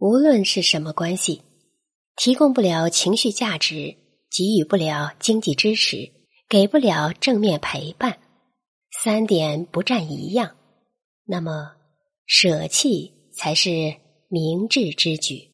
无论是什么关系提供不了情绪价值给予不了经济支持给不了正面陪伴三点不占一样那么舍弃才是明智之举。